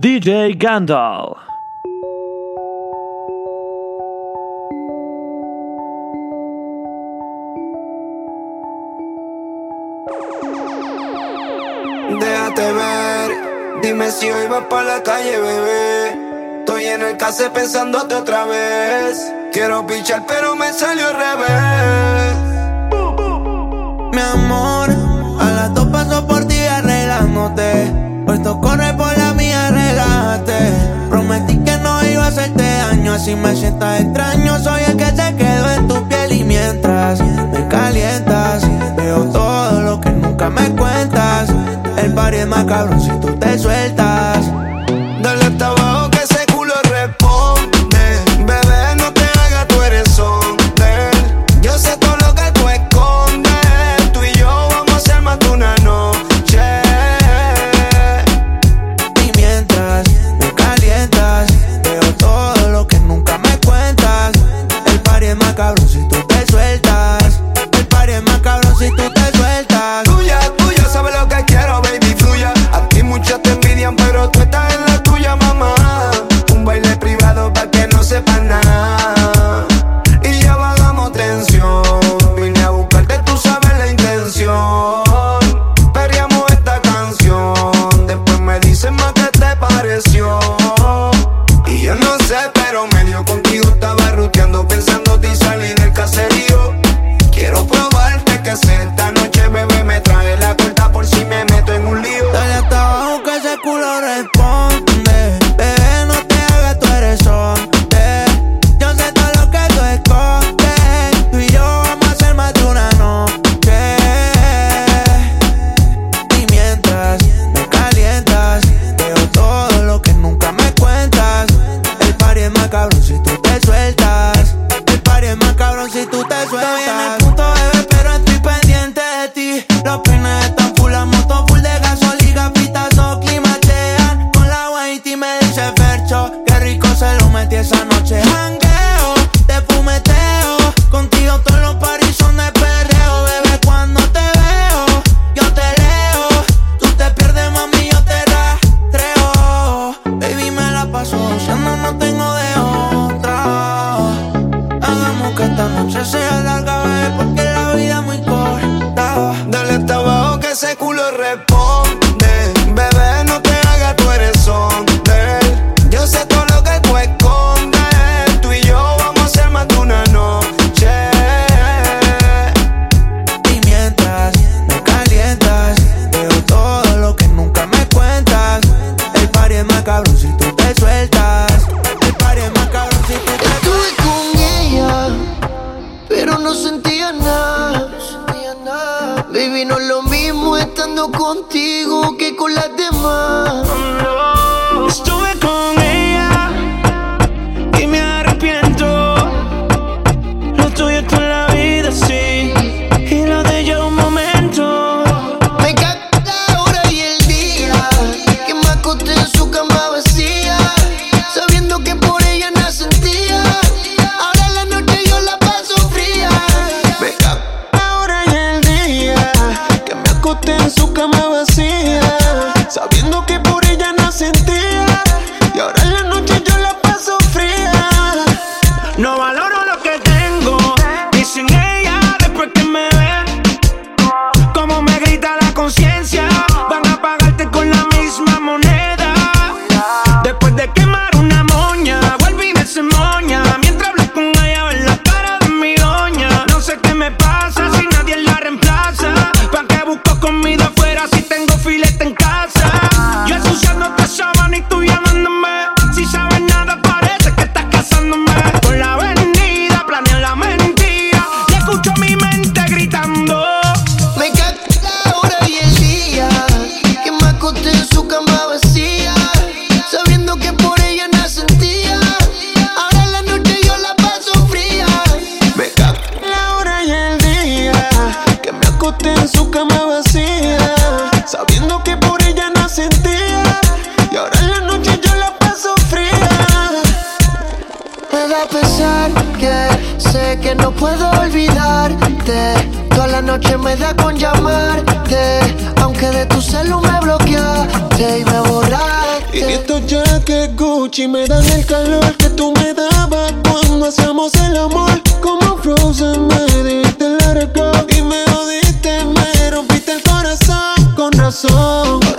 DJ Gandalf. Déjate ver, dime si hoy vas pa' la calle, bebé. Estoy en el case pensándote otra vez. Quiero pichar, pero me salió al revés. Mi amor hacerte daño, así me sientas extraño. Soy el que se quedó en tu piel y mientras me calientas, veo todo lo que nunca me cuentas. El party es más cabrón si tú te sueltas.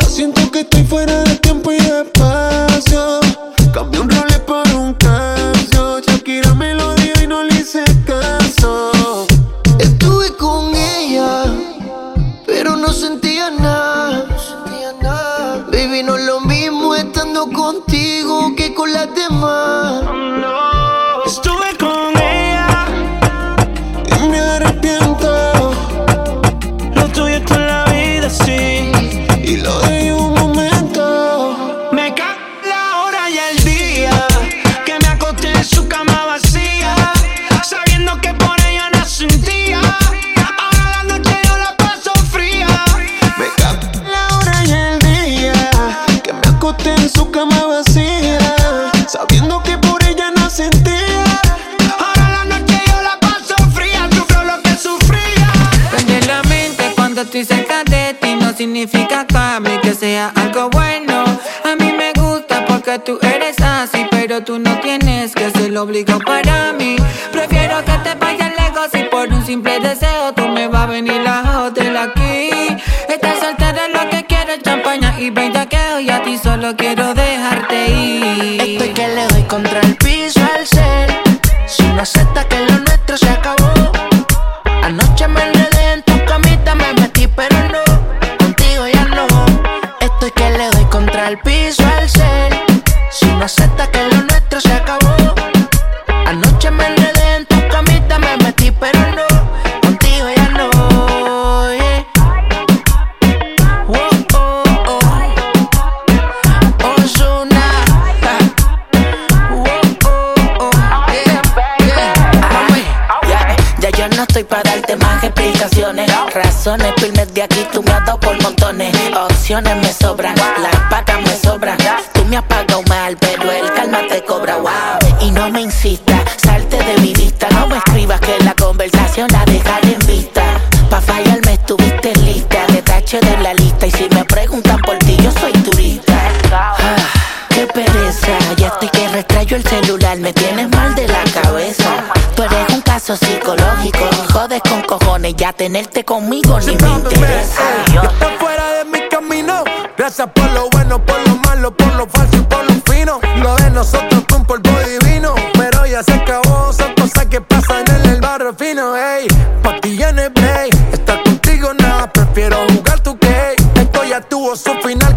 Siento conmigo ni me interesa. Yo está fuera de mi camino. Gracias por lo bueno, por lo malo, por lo falso y por lo fino. Lo de nosotros fue un polvo divino. Pero ya se acabó, son cosas que pasan en el barrio fino. Ey, pa' ti en el break. Estar contigo nada, prefiero jugar tu game. Esto ya tuvo su final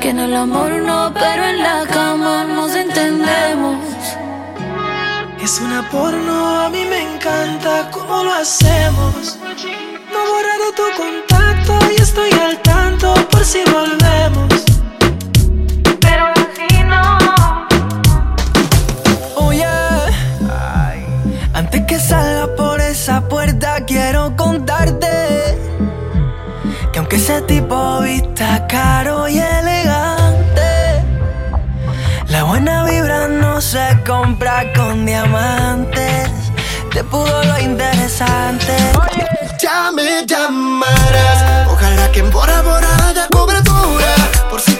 que en el amor no, pero en la cama nos entendemos. Es una porno, a mí me encanta cómo lo hacemos. No borraré tu contacto y estoy al tanto por si volvemos. Pero así no. Oh yeah. Ay. Antes que salga por esa puerta quiero contarte ese tipo vista caro y elegante. La buena vibra no se compra con diamantes. Te pudo lo interesante. Ya me llamarás. Ojalá que en Bora Bora haya cobertura. Por si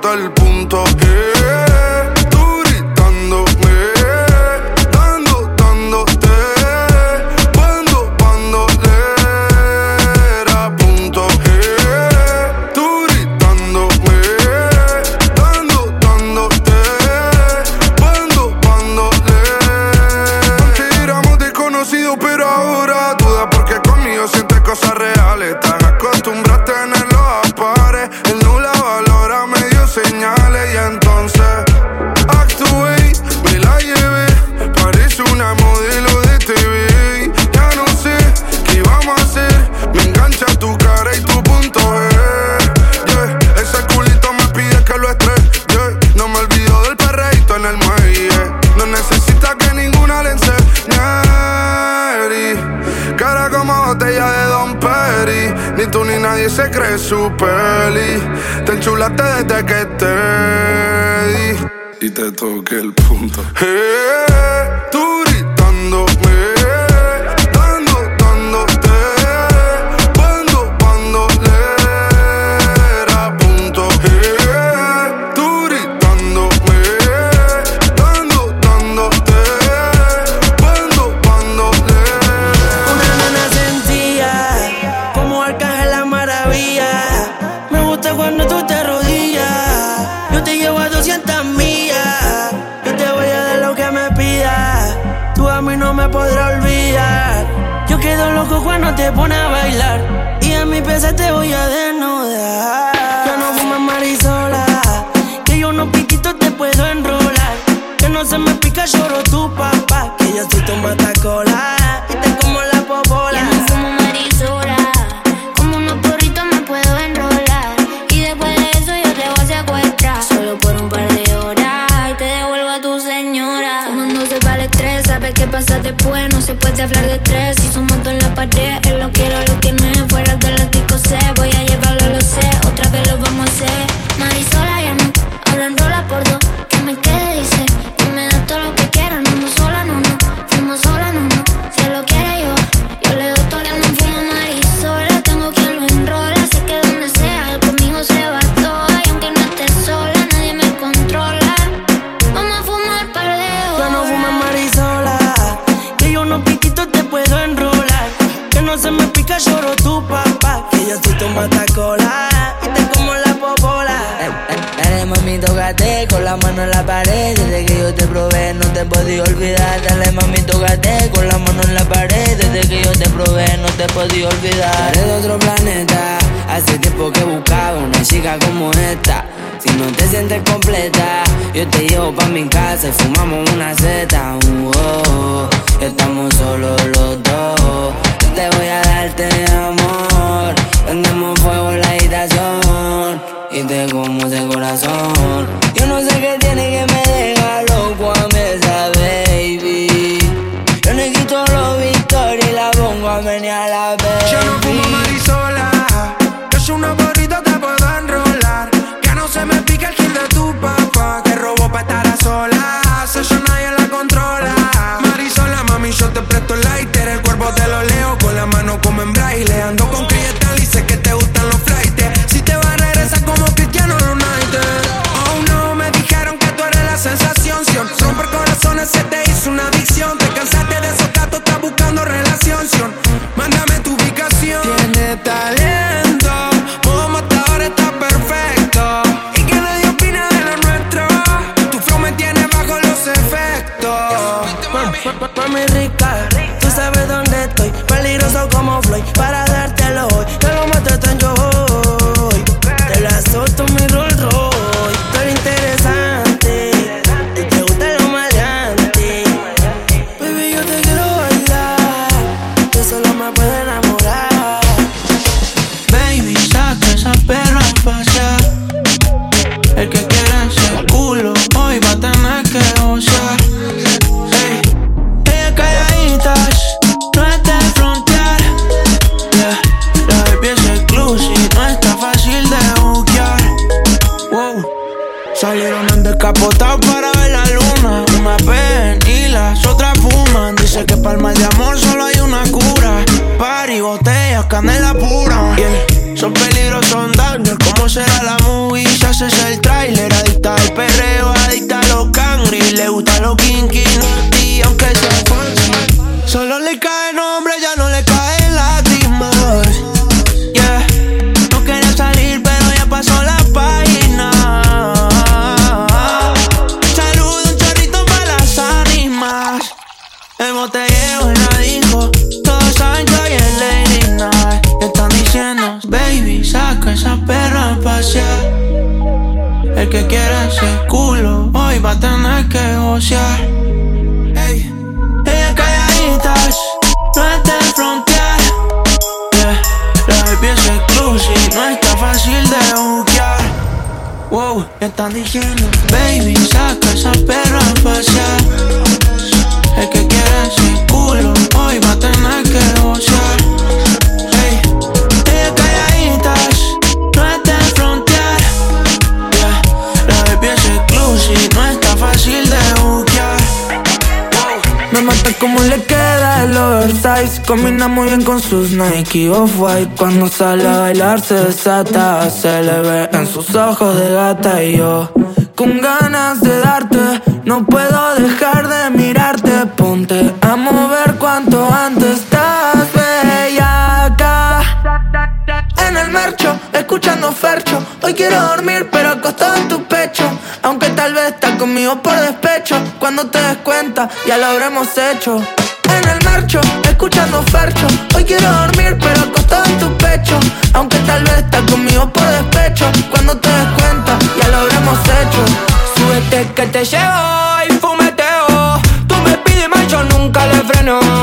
explotar podré olvidar. Yo quedo loco cuando te pone a bailar. Y a mi pesa te voy a desnudar. Yo no fumo marisola. Que yo no piquito te puedo enrolar. Que no se me pica, lloro tu papá. Que yo soy tu matacola. Y te como la popola. se puede, no se puede hablar de tres. Si somos dos en la pared, él lo quiero, lo tiene. Fuera del ático se voy a la mano en la pared. Desde que yo te probé, no te podía olvidar. Dale, mami, tócate con la mano en la pared. Desde que yo te probé, no te podía olvidar. Eres de otro planeta. Hace tiempo que buscaba una chica como esta. Si no te sientes completa, yo te llevo pa' mi casa y fumamos una seta. Oh, estamos solos los dos. Yo te voy a darte amor. Prendemos fuego en la habitación y te como ese corazón. Yo no sé qué tiene que me deja loco a esa baby. Yo le quito los victorias y la pongo a venir a la baby. Yo no fumo marisola, baby, saca esa perra a pasear. El que quiera ese culo, hoy va a tener que gocear. Ey, ella calladitas, no está de frontear. Yeah, la baby es exclusive, no está fácil de buquear. Wow, están diciendo, baby, saca esa perra a pasear. El que quiera ese culo, hoy va a tener que gozar. Mata como le queda el oversize. Combina muy bien con sus Nike Off-White. Cuando sale a bailar se desata Se le ve en sus ojos de gata. Y yo con ganas de darte No puedo dejar de mirarte. Ponte a mover cuanto antes el marcho, escuchando Fercho. Hoy quiero dormir, pero acostado en tu pecho. Aunque tal vez estás conmigo por despecho. Cuando te des cuenta, ya lo habremos hecho. En el marcho, escuchando Fercho. Hoy quiero dormir, pero acostado en tu pecho. Aunque tal vez estás conmigo por despecho. Cuando te des cuenta, ya lo habremos hecho. Súbete que te llevo y fumeteo. Tú me pides más, yo nunca le freno.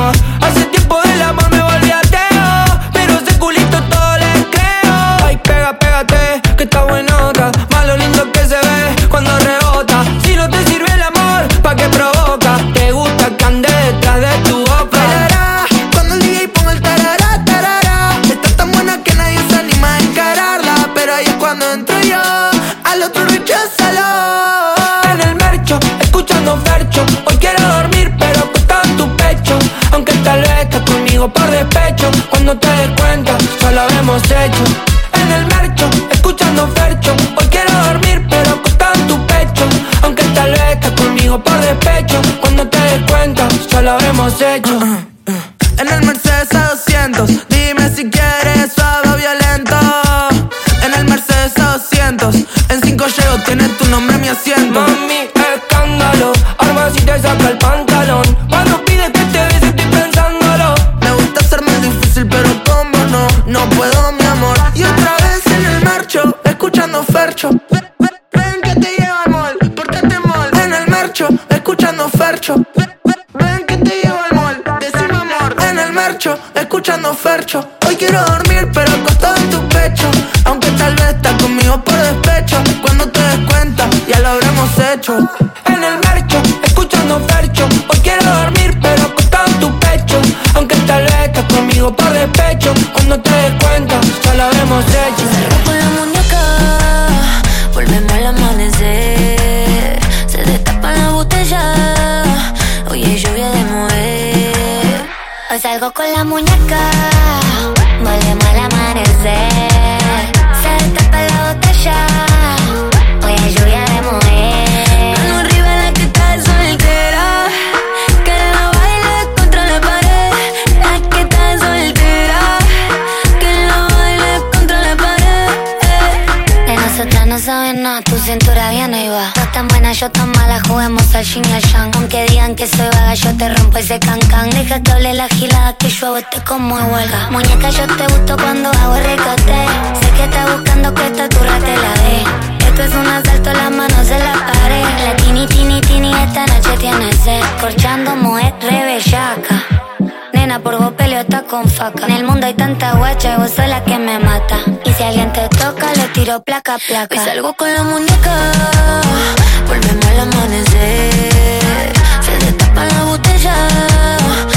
Escuchando Fercho. Hoy quiero dormir, pero con la muñeca. vete como huelga. Muñeca, yo te gusto cuando hago ricote. Sé que estás buscando que esta altura te la dé. Esto es un asalto, las manos en la pared. La tini, tini, tini, esta noche tiene sed. Corchando mujer rebellaca. Nena, por vos peleo está con faca. En el mundo hay tanta guacha y vos sos la que me mata. Y si alguien te toca, le tiro placa, placa. Hoy salgo con la muñeca, volvemos al amanecer. Se destapa la botella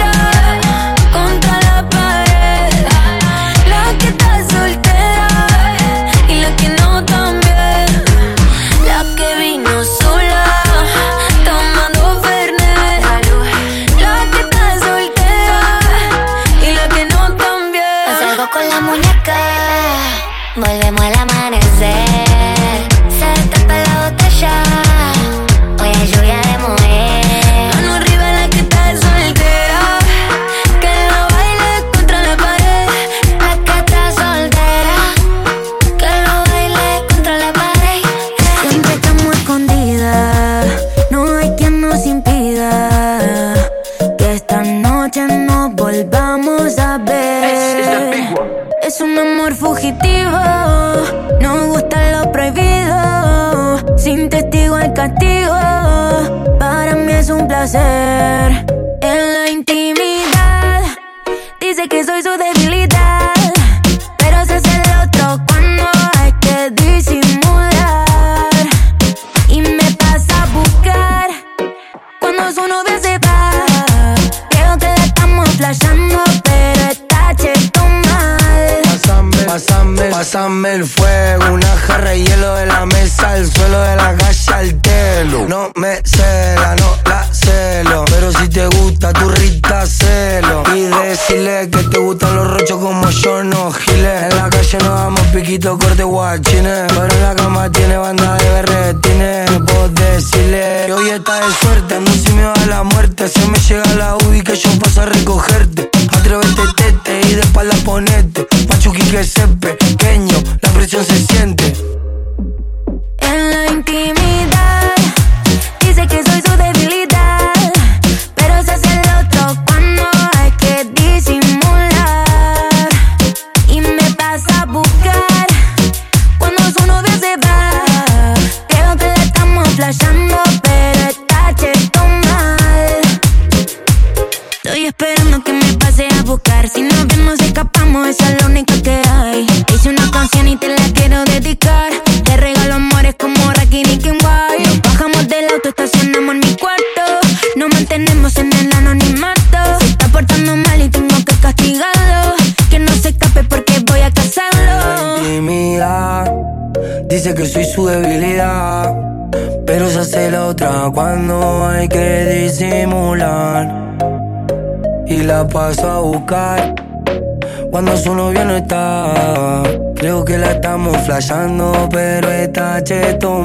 Para mí es un placer. Tito Corte Watch, paso a buscar cuando su novio no está. Creo que la estamos flashando, pero está cheto.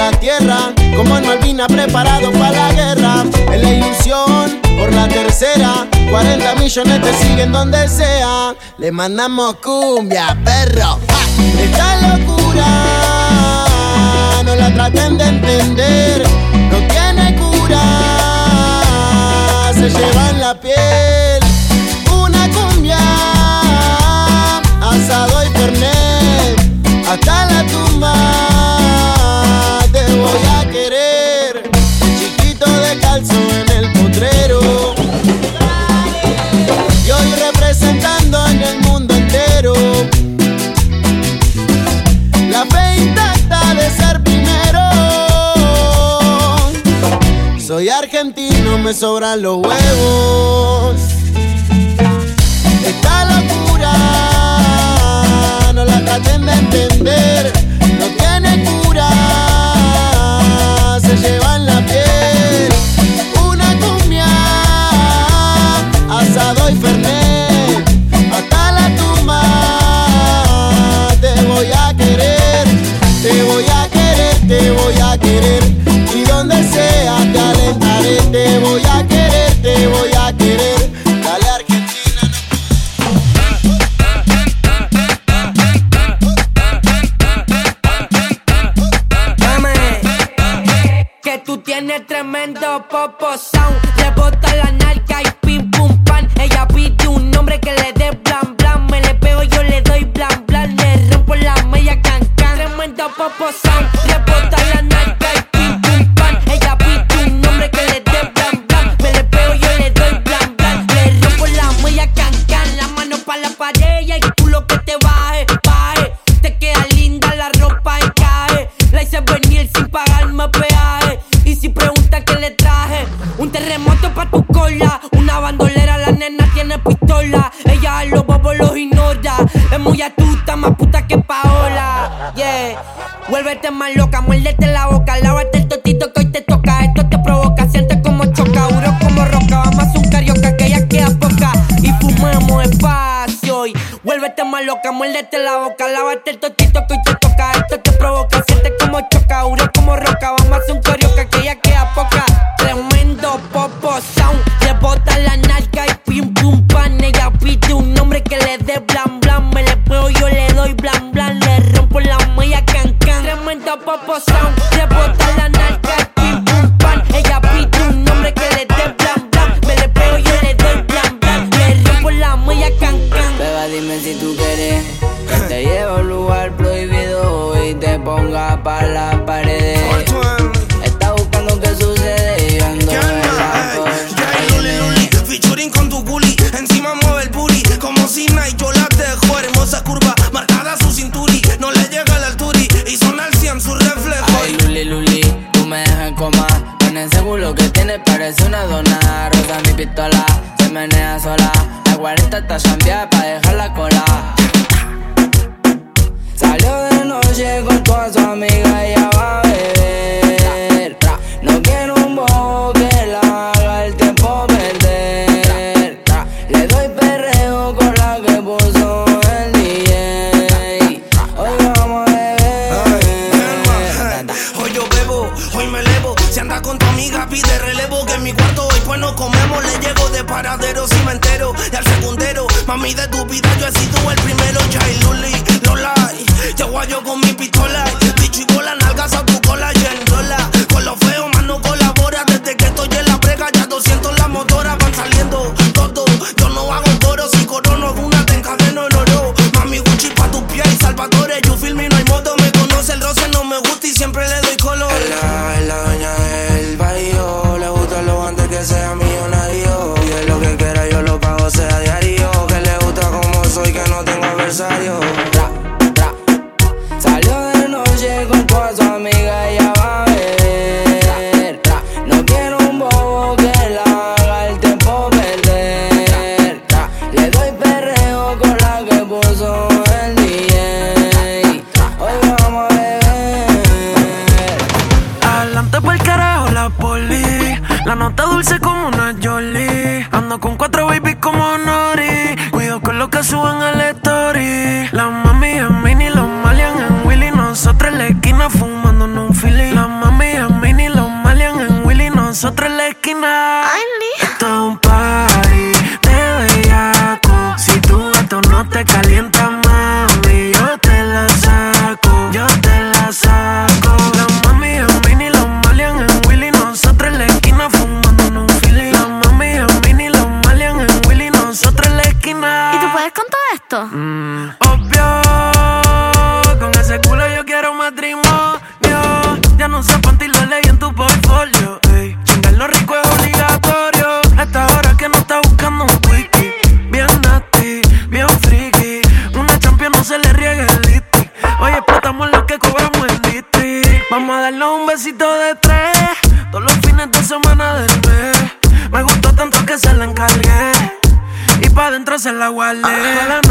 la tierra, como en Malvina preparado para la guerra. Es la ilusión por la tercera, 40 millones te siguen donde sea. Le mandamos cumbia, perro. Ah, esta locura no la traten de entender, no tiene cura, se llevan la piel. Una cumbia, asado y pernet, hasta la tumba. Soy argentino, me sobran los huevos. Esta locura no la traten de entender. No tiene cura, se lleva en la piel. Una cumbia, asado y fertilidad. te voy a querer, te voy a querer. Dale Argentina. No. Dame, que tú tienes tremendo popo. vete más loca, muérdete la boca. yo con mi pistola. aguarle. Ah,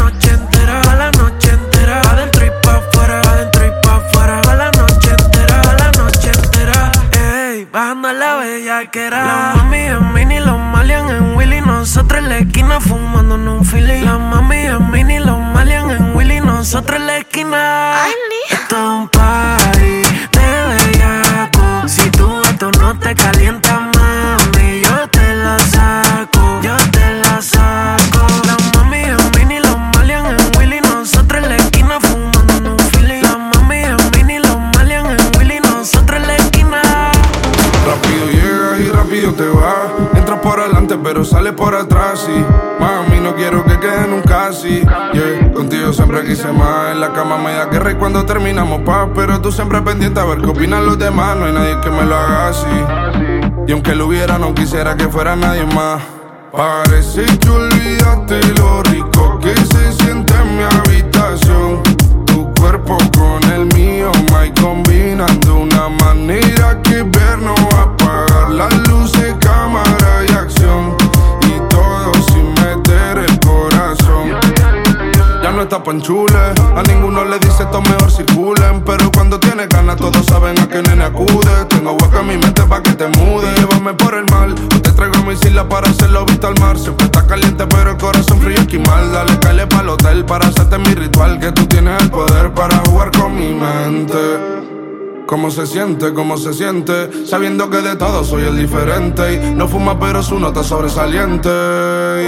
por atrás. Y mami, no quiero que quede nunca así. Yeah. Contigo siempre quise más. En la cama me da guerra y cuando terminamos paz. Pero tú siempre pendiente a ver qué opinan los demás. No hay nadie que me lo haga así. Y aunque lo hubiera, no quisiera que fuera nadie más. Parece que olvidaste lo rico que se siente en mi habitación. Tu cuerpo con el mío, my combinan de una manera que ver no va a apagar las luces, cámara y acción. No está panchule, a ninguno le dice esto mejor circulen. Pero cuando tienes ganas, todos saben a qué nene acude. Tengo hueco en mi mente pa' que te mude. Llévame por el mal, o te traigo mi isla para hacerlo visto al mar. Siempre está caliente, pero el corazón frío esquimal. Dale, caile pa'l hotel para hacerte mi ritual. Que tú tienes el poder para jugar con mi mente. ¿Cómo se siente? ¿Cómo se siente? Sabiendo que de todo soy el diferente. Y no fuma, pero su nota sobresaliente.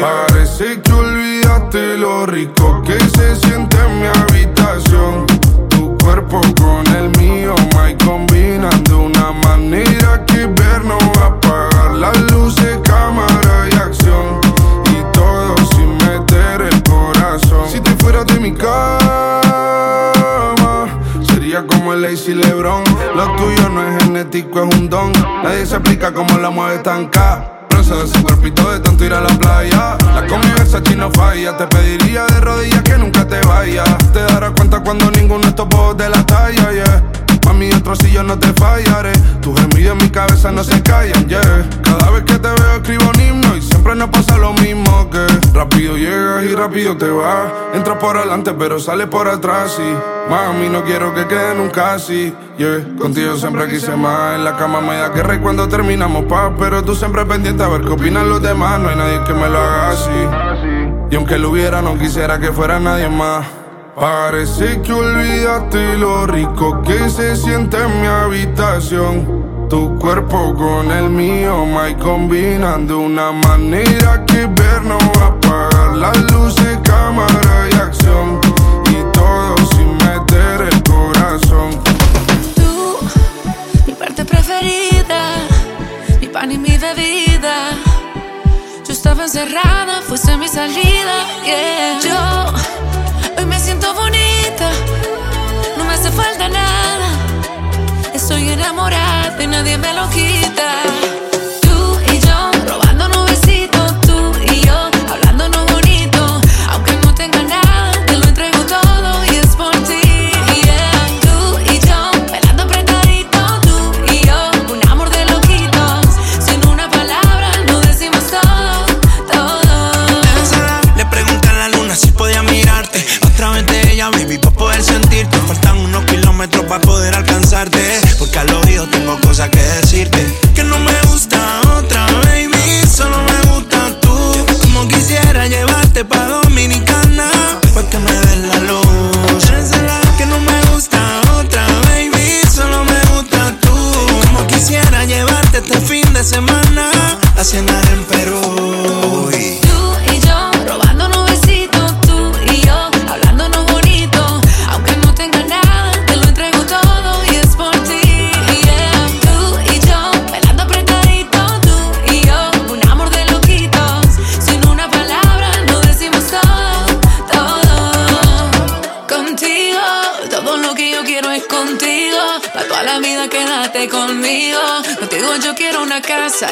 Parece que olvidaste lo rico que se siente en mi habitación. Tu cuerpo con el mío, my combinan de una manera que ver no va a apagar las luces, cámara y acción. Y todo sin meter el corazón. Si te fueras de mi sería como el Lazy Lebron. Lo tuyo no es genético, es un don. Nadie se explica cómo la mueve tan. Bronce de ese cuerpito de tanto ir a la playa. La convivencia no falla. Te pediría de rodillas que nunca te vayas. Te darás cuenta cuando ninguno de estos de la talla, yeah. Mami, otro si yo no te fallaré. Tus gemidos en mi cabeza no se callan, yeah. Cada vez que te veo escribo un himno y siempre nos pasa lo mismo que rápido llegas y rápido te vas. Entras por adelante pero sales por atrás y mami no quiero que quede nunca así, yeah. Contigo siempre quise más. En la cama me da guerra y cuando terminamos paz, pero tú siempre pendiente a ver qué opinan los demás. No hay nadie que me lo haga así. Y aunque lo hubiera no quisiera que fuera nadie más. Parece que olvidaste lo rico que se siente en mi habitación. Tu cuerpo con el mío, my combinan de una manera que ver no va a apagar las luces, cámara y acción. Y todo sin meter el corazón. Tú, mi parte preferida, mi pan y mi bebida. Yo estaba encerrada, fuiste mi salida, yeah. Yo bonita, no me hace falta nada. Estoy enamorada y nadie me lo quita.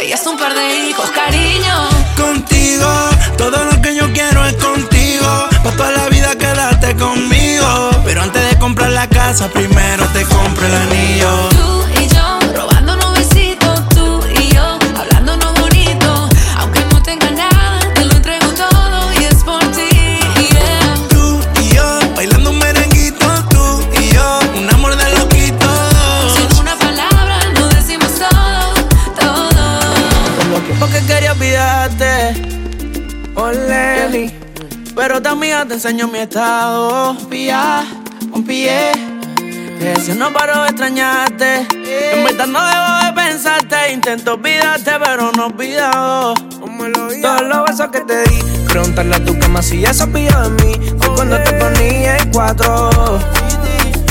y hasta un par de hijos, cariño. Contigo, todo lo que yo quiero es contigo. Pa' toda la vida quédate conmigo. Pero antes de comprar la casa, primero te compro el anillo. cosita mía, te enseño mi estado. Pía, un pie. Que si no paro de extrañarte. En verdad no debo de pensarte. Intento olvidarte, pero no olvidado. Todos los besos que te di. Preguntarle a tu cama si ya se de mí. Fue cuando te ponía en cuatro.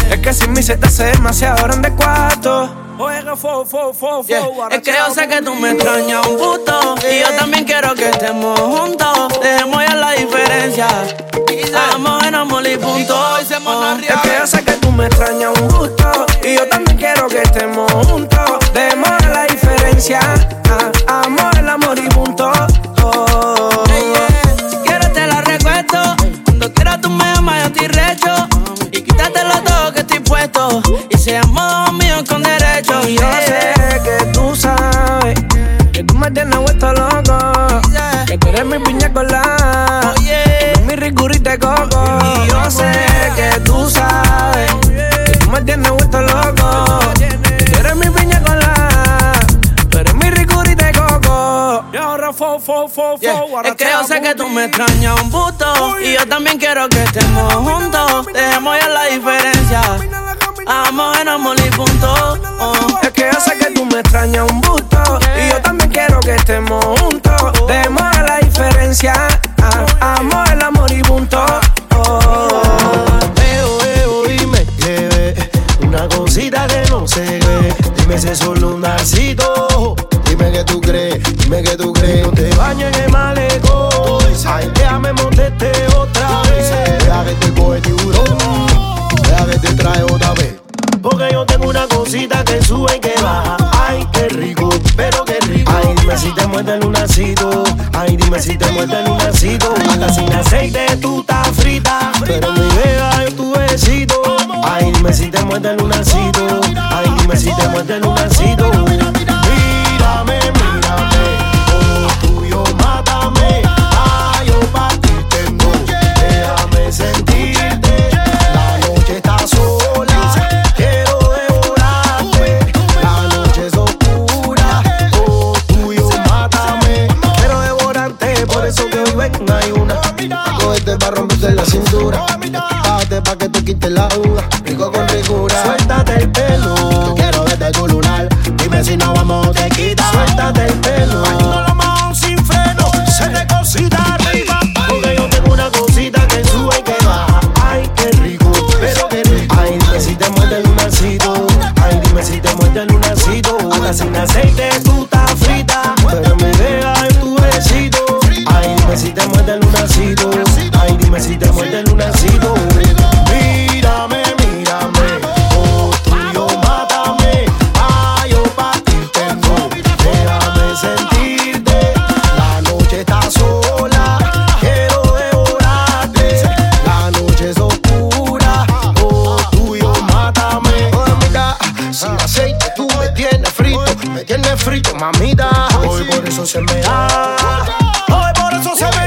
Es que sin mí se te hace demasiado grande cuatro. Es que yo sé que tú me extrañas un gusto. Y yo también quiero que estemos juntos. Dejemos ya la diferencia. Hagamos en amor y punto. Ah. Es que yo sé que tú me extrañas un gusto. Y yo también quiero que estemos juntos. Dejemos la diferencia. Ah, hagamos el amor y punto. me extrañas un puto. Y yo también quiero que te muevas. muerde el lunacito. Ay, dime si te muerde el lunacito. tiene frito, mamita. Hoy por eso se me da. Hoy por eso se me da.